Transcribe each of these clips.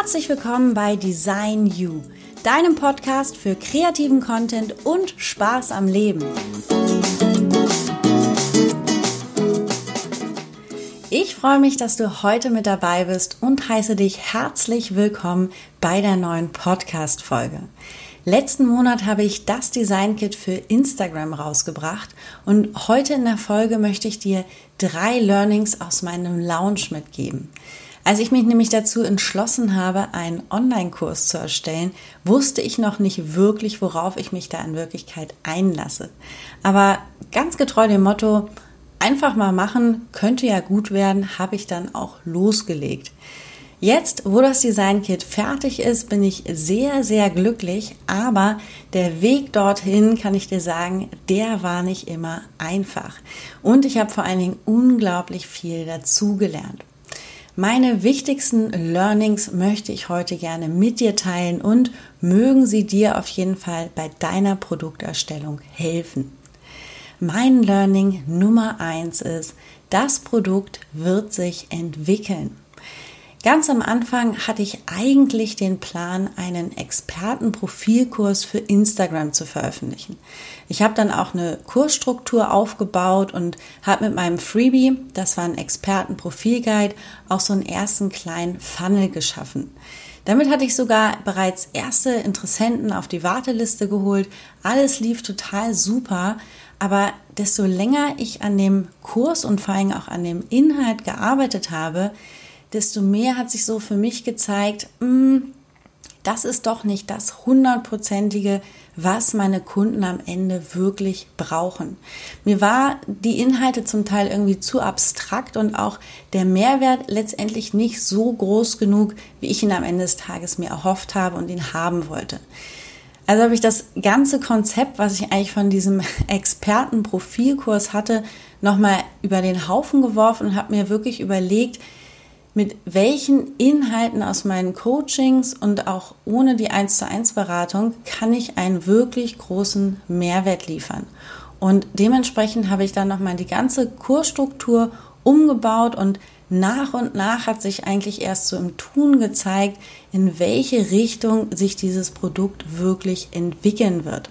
Herzlich willkommen bei Design You, deinem Podcast für kreativen Content und Spaß am Leben. Ich freue mich, dass du heute mit dabei bist und heiße dich herzlich willkommen bei der neuen Podcast-Folge. Letzten Monat habe ich das Design Kit für Instagram rausgebracht und heute in der Folge möchte ich dir drei Learnings aus meinem Lounge mitgeben. Als ich mich nämlich dazu entschlossen habe, einen Online-Kurs zu erstellen, wusste ich noch nicht wirklich, worauf ich mich da in Wirklichkeit einlasse. Aber ganz getreu dem Motto, einfach mal machen, könnte ja gut werden, habe ich dann auch losgelegt. Jetzt, wo das Design Kit fertig ist, bin ich sehr, sehr glücklich, aber der Weg dorthin, kann ich dir sagen, der war nicht immer einfach. Und ich habe vor allen Dingen unglaublich viel dazugelernt. Meine wichtigsten Learnings möchte ich heute gerne mit dir teilen und mögen sie dir auf jeden Fall bei deiner Produkterstellung helfen. Mein Learning Nummer eins ist, das Produkt wird sich entwickeln. Ganz am Anfang hatte ich eigentlich den Plan, einen Expertenprofilkurs für Instagram zu veröffentlichen. Ich habe dann auch eine Kursstruktur aufgebaut und habe mit meinem Freebie, das war ein Expertenprofilguide, auch so einen ersten kleinen Funnel geschaffen. Damit hatte ich sogar bereits erste Interessenten auf die Warteliste geholt. Alles lief total super, aber desto länger ich an dem Kurs und vor allem auch an dem Inhalt gearbeitet habe, desto mehr hat sich so für mich gezeigt, mh, hm, das ist doch nicht das hundertprozentige, was meine Kunden am Ende wirklich brauchen. Mir war die Inhalte zum Teil irgendwie zu abstrakt und auch der Mehrwert letztendlich nicht so groß genug, wie ich ihn am Ende des Tages mir erhofft habe und ihn haben wollte. Also habe ich das ganze Konzept, was ich eigentlich von diesem Expertenprofilkurs hatte, nochmal über den Haufen geworfen und habe mir wirklich überlegt, mit welchen Inhalten aus meinen Coachings und auch ohne die 1 zu 1 Beratung kann ich einen wirklich großen Mehrwert liefern. Und dementsprechend habe ich dann nochmal die ganze Kursstruktur umgebaut und nach und nach hat sich eigentlich erst so im Tun gezeigt, in welche Richtung sich dieses Produkt wirklich entwickeln wird.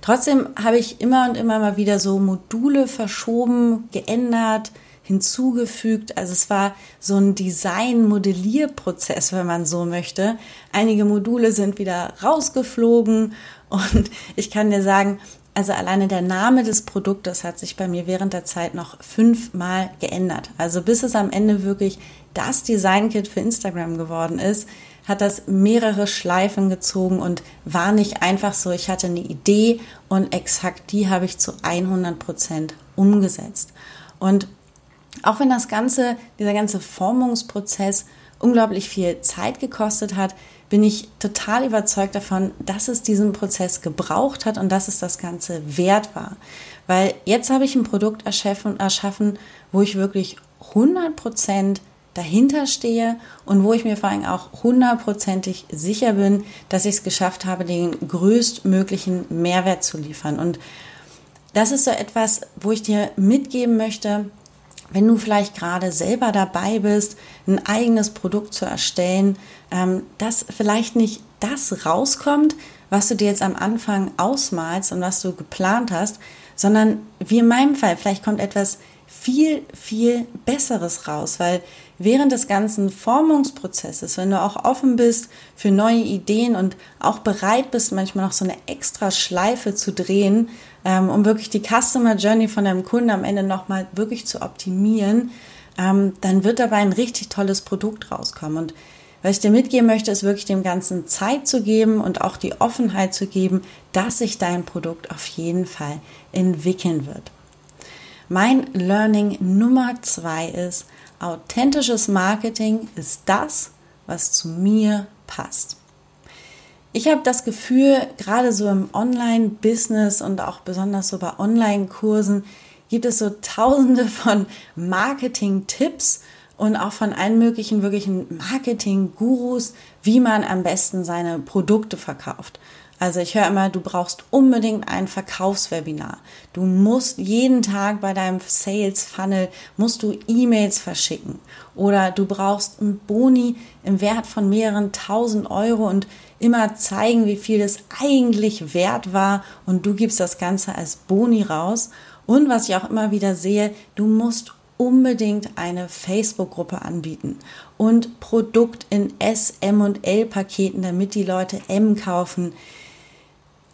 Trotzdem habe ich immer und immer mal wieder so Module verschoben, geändert, hinzugefügt. Also es war so ein Design-Modellierprozess, wenn man so möchte. Einige Module sind wieder rausgeflogen und ich kann dir sagen, also alleine der Name des Produktes hat sich bei mir während der Zeit noch fünfmal geändert. Also bis es am Ende wirklich das Design-Kit für Instagram geworden ist, hat das mehrere Schleifen gezogen und war nicht einfach so, ich hatte eine Idee und exakt die habe ich zu 100 Prozent umgesetzt. Und auch wenn das ganze, dieser ganze Formungsprozess unglaublich viel Zeit gekostet hat, bin ich total überzeugt davon, dass es diesen Prozess gebraucht hat und dass es das Ganze wert war. Weil jetzt habe ich ein Produkt erschaffen, erschaffen wo ich wirklich 100 Prozent dahinter stehe und wo ich mir vor allem auch hundertprozentig sicher bin, dass ich es geschafft habe, den größtmöglichen Mehrwert zu liefern. Und das ist so etwas, wo ich dir mitgeben möchte, wenn du vielleicht gerade selber dabei bist, ein eigenes Produkt zu erstellen, ähm, dass vielleicht nicht das rauskommt, was du dir jetzt am Anfang ausmalst und was du geplant hast, sondern wie in meinem Fall, vielleicht kommt etwas viel, viel Besseres raus, weil während des ganzen Formungsprozesses, wenn du auch offen bist für neue Ideen und auch bereit bist, manchmal noch so eine extra Schleife zu drehen, ähm, um wirklich die Customer Journey von deinem Kunden am Ende nochmal wirklich zu optimieren, ähm, dann wird dabei ein richtig tolles Produkt rauskommen. Und was ich dir mitgeben möchte, ist wirklich dem Ganzen Zeit zu geben und auch die Offenheit zu geben, dass sich dein Produkt auf jeden Fall entwickeln wird. Mein Learning Nummer zwei ist, authentisches Marketing ist das, was zu mir passt. Ich habe das Gefühl, gerade so im Online-Business und auch besonders so bei Online-Kursen gibt es so tausende von Marketing-Tipps und auch von allen möglichen wirklichen Marketing-Gurus, wie man am besten seine Produkte verkauft. Also ich höre immer, du brauchst unbedingt ein Verkaufswebinar. Du musst jeden Tag bei deinem Sales Funnel musst du E-Mails verschicken oder du brauchst ein Boni im Wert von mehreren tausend Euro und immer zeigen, wie viel es eigentlich wert war und du gibst das Ganze als Boni raus. Und was ich auch immer wieder sehe, du musst unbedingt eine Facebook-Gruppe anbieten und Produkt in S, M und L-Paketen, damit die Leute M kaufen.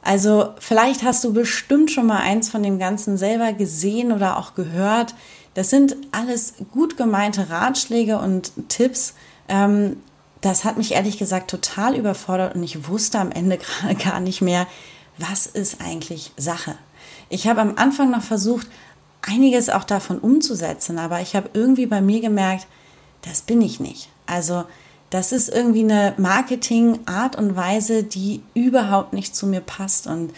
Also vielleicht hast du bestimmt schon mal eins von dem Ganzen selber gesehen oder auch gehört. Das sind alles gut gemeinte Ratschläge und Tipps. Ähm, das hat mich ehrlich gesagt total überfordert und ich wusste am Ende gerade gar nicht mehr, was ist eigentlich Sache. Ich habe am Anfang noch versucht, einiges auch davon umzusetzen, aber ich habe irgendwie bei mir gemerkt, das bin ich nicht. Also das ist irgendwie eine Marketing-Art und Weise, die überhaupt nicht zu mir passt. Und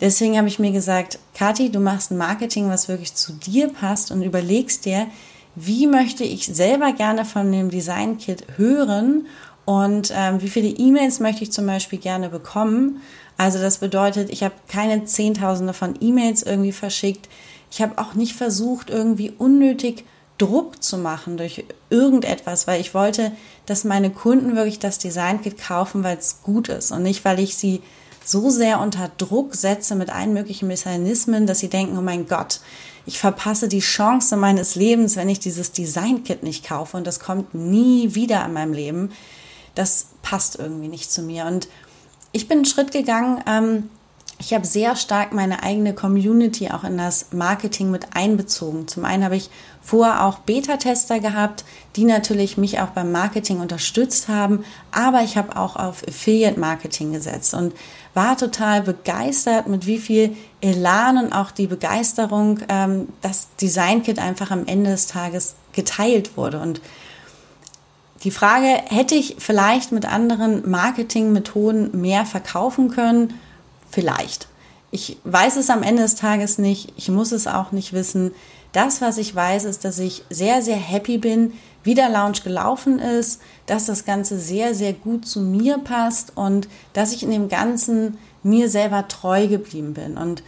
deswegen habe ich mir gesagt, Kathi, du machst ein Marketing, was wirklich zu dir passt und überlegst dir, wie möchte ich selber gerne von dem Design Kit hören und ähm, wie viele E-Mails möchte ich zum Beispiel gerne bekommen. Also das bedeutet, ich habe keine Zehntausende von E-Mails irgendwie verschickt. Ich habe auch nicht versucht, irgendwie unnötig Druck zu machen durch irgendetwas, weil ich wollte, dass meine Kunden wirklich das Design-Kit kaufen, weil es gut ist und nicht, weil ich sie so sehr unter Druck setze mit allen möglichen Mechanismen, dass sie denken, oh mein Gott, ich verpasse die Chance meines Lebens, wenn ich dieses Design-Kit nicht kaufe und das kommt nie wieder in meinem Leben. Das passt irgendwie nicht zu mir. Und ich bin einen Schritt gegangen, ähm, ich habe sehr stark meine eigene Community auch in das Marketing mit einbezogen. Zum einen habe ich vorher auch Beta-Tester gehabt, die natürlich mich auch beim Marketing unterstützt haben, aber ich habe auch auf Affiliate-Marketing gesetzt und war total begeistert, mit wie viel Elan und auch die Begeisterung ähm, das Design-Kit einfach am Ende des Tages geteilt wurde. Und die Frage, hätte ich vielleicht mit anderen Marketingmethoden mehr verkaufen können? Vielleicht. Ich weiß es am Ende des Tages nicht. Ich muss es auch nicht wissen. Das, was ich weiß, ist, dass ich sehr, sehr happy bin, wie der Lounge gelaufen ist, dass das Ganze sehr, sehr gut zu mir passt und dass ich in dem Ganzen mir selber treu geblieben bin. Und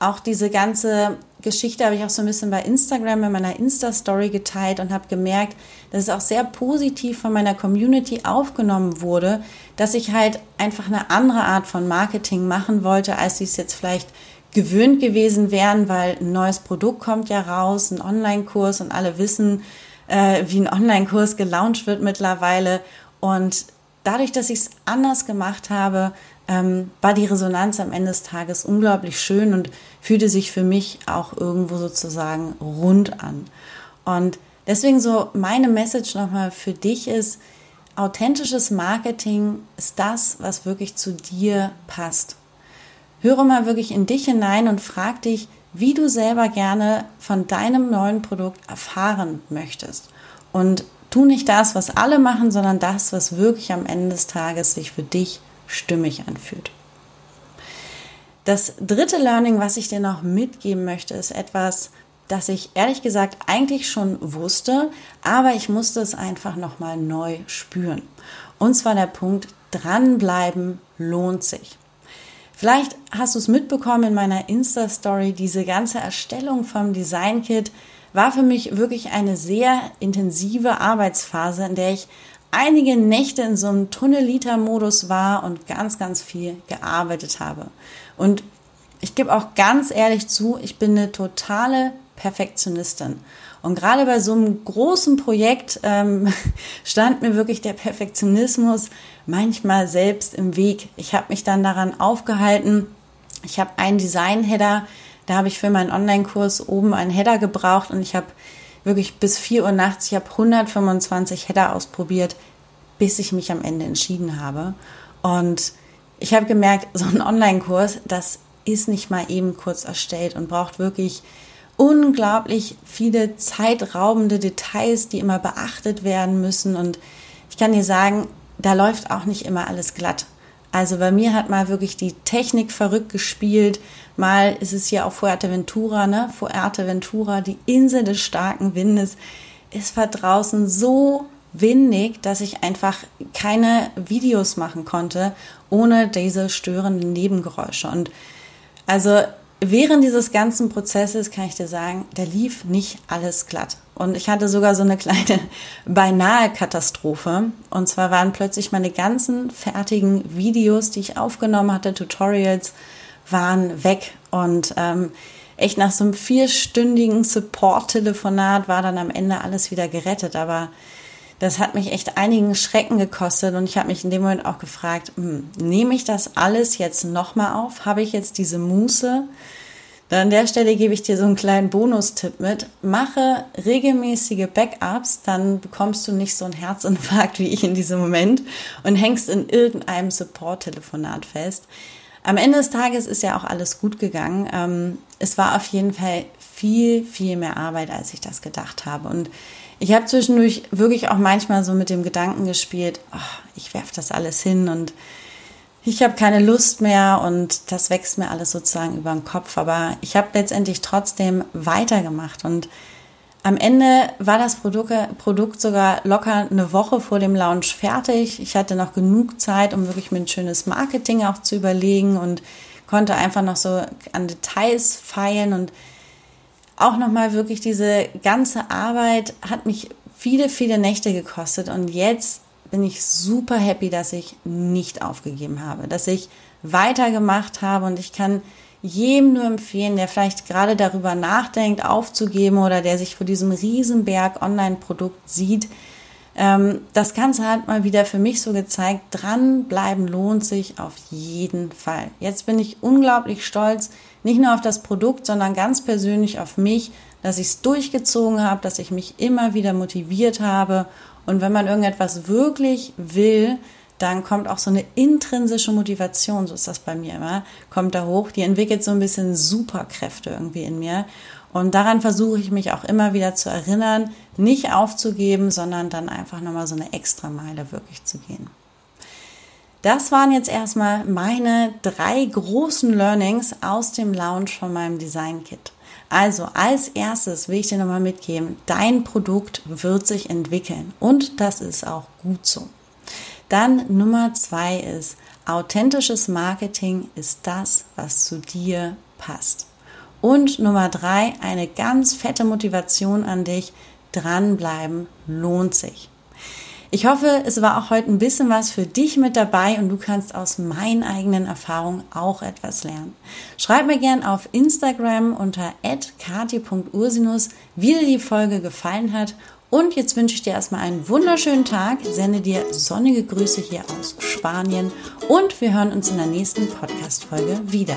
auch diese ganze Geschichte habe ich auch so ein bisschen bei Instagram in meiner Insta-Story geteilt und habe gemerkt, dass es auch sehr positiv von meiner Community aufgenommen wurde, dass ich halt einfach eine andere Art von Marketing machen wollte, als sie es jetzt vielleicht gewöhnt gewesen wären, weil ein neues Produkt kommt ja raus, ein Online-Kurs und alle wissen, äh, wie ein Online-Kurs gelauncht wird mittlerweile. Und dadurch, dass ich es anders gemacht habe, ähm, war die Resonanz am Ende des Tages unglaublich schön und fühlte sich für mich auch irgendwo sozusagen rund an. Und deswegen so meine Message nochmal für dich ist, authentisches Marketing ist das, was wirklich zu dir passt. Höre mal wirklich in dich hinein und frag dich, wie du selber gerne von deinem neuen Produkt erfahren möchtest. Und tu nicht das, was alle machen, sondern das, was wirklich am Ende des Tages sich für dich stimmig anfühlt. Das dritte Learning, was ich dir noch mitgeben möchte, ist etwas, das ich ehrlich gesagt eigentlich schon wusste, aber ich musste es einfach nochmal neu spüren. Und zwar der Punkt, dranbleiben lohnt sich. Vielleicht hast du es mitbekommen in meiner Insta-Story, diese ganze Erstellung vom Design-Kit war für mich wirklich eine sehr intensive Arbeitsphase, in der ich einige Nächte in so einem Tunneliter-Modus war und ganz, ganz viel gearbeitet habe. Und ich gebe auch ganz ehrlich zu, ich bin eine totale Perfektionistin. Und gerade bei so einem großen Projekt ähm, stand mir wirklich der Perfektionismus manchmal selbst im Weg. Ich habe mich dann daran aufgehalten. Ich habe einen Design-Header, da habe ich für meinen Online-Kurs oben einen Header gebraucht und ich habe wirklich bis 4 Uhr nachts, ich habe 125 Header ausprobiert, bis ich mich am Ende entschieden habe. Und ich habe gemerkt, so ein Online-Kurs, das ist nicht mal eben kurz erstellt und braucht wirklich unglaublich viele zeitraubende Details, die immer beachtet werden müssen. Und ich kann dir sagen, da läuft auch nicht immer alles glatt. Also bei mir hat mal wirklich die Technik verrückt gespielt. Mal ist es hier auf Fuerteventura, ne? Fuerteventura, die Insel des starken Windes. Es war draußen so windig, dass ich einfach keine Videos machen konnte ohne diese störenden Nebengeräusche. Und also während dieses ganzen Prozesses kann ich dir sagen, da lief nicht alles glatt. Und ich hatte sogar so eine kleine beinahe Katastrophe. Und zwar waren plötzlich meine ganzen fertigen Videos, die ich aufgenommen hatte, Tutorials, waren weg. Und ähm, echt nach so einem vierstündigen Support-Telefonat war dann am Ende alles wieder gerettet. Aber das hat mich echt einigen Schrecken gekostet und ich habe mich in dem Moment auch gefragt, hm, nehme ich das alles jetzt nochmal auf? Habe ich jetzt diese Muße? Dann an der Stelle gebe ich dir so einen kleinen Bonustipp mit. Mache regelmäßige Backups, dann bekommst du nicht so einen Herzinfarkt wie ich in diesem Moment und hängst in irgendeinem Support-Telefonat fest. Am Ende des Tages ist ja auch alles gut gegangen. Ähm, es war auf jeden Fall viel, viel mehr Arbeit, als ich das gedacht habe. Und ich habe zwischendurch wirklich auch manchmal so mit dem Gedanken gespielt, oh, ich werfe das alles hin und ich habe keine Lust mehr und das wächst mir alles sozusagen über den Kopf. Aber ich habe letztendlich trotzdem weitergemacht und am Ende war das Produkt, Produkt sogar locker eine Woche vor dem Launch fertig. Ich hatte noch genug Zeit, um wirklich mir ein schönes Marketing auch zu überlegen und konnte einfach noch so an Details feilen und auch nochmal wirklich diese ganze Arbeit hat mich viele, viele Nächte gekostet und jetzt bin ich super happy, dass ich nicht aufgegeben habe, dass ich weitergemacht habe und ich kann jedem nur empfehlen, der vielleicht gerade darüber nachdenkt, aufzugeben oder der sich vor diesem Riesenberg Online-Produkt sieht. Ähm, das Ganze hat mal wieder für mich so gezeigt, dranbleiben lohnt sich auf jeden Fall. Jetzt bin ich unglaublich stolz, nicht nur auf das Produkt, sondern ganz persönlich auf mich, dass ich es durchgezogen habe, dass ich mich immer wieder motiviert habe. Und wenn man irgendetwas wirklich will, dann kommt auch so eine intrinsische Motivation, so ist das bei mir immer, kommt da hoch. Die entwickelt so ein bisschen Superkräfte irgendwie in mir. Und daran versuche ich mich auch immer wieder zu erinnern, nicht aufzugeben, sondern dann einfach nochmal so eine extra Meile wirklich zu gehen. Das waren jetzt erstmal meine drei großen Learnings aus dem Launch von meinem Design Kit. Also als erstes will ich dir nochmal mitgeben, dein Produkt wird sich entwickeln und das ist auch gut so. Dann Nummer zwei ist, authentisches Marketing ist das, was zu dir passt. Und Nummer drei, eine ganz fette Motivation an dich, dranbleiben lohnt sich. Ich hoffe, es war auch heute ein bisschen was für dich mit dabei und du kannst aus meinen eigenen Erfahrungen auch etwas lernen. Schreib mir gern auf Instagram unter kati.ursinus, wie dir die Folge gefallen hat und jetzt wünsche ich dir erstmal einen wunderschönen Tag, sende dir sonnige Grüße hier aus Spanien und wir hören uns in der nächsten Podcast-Folge wieder.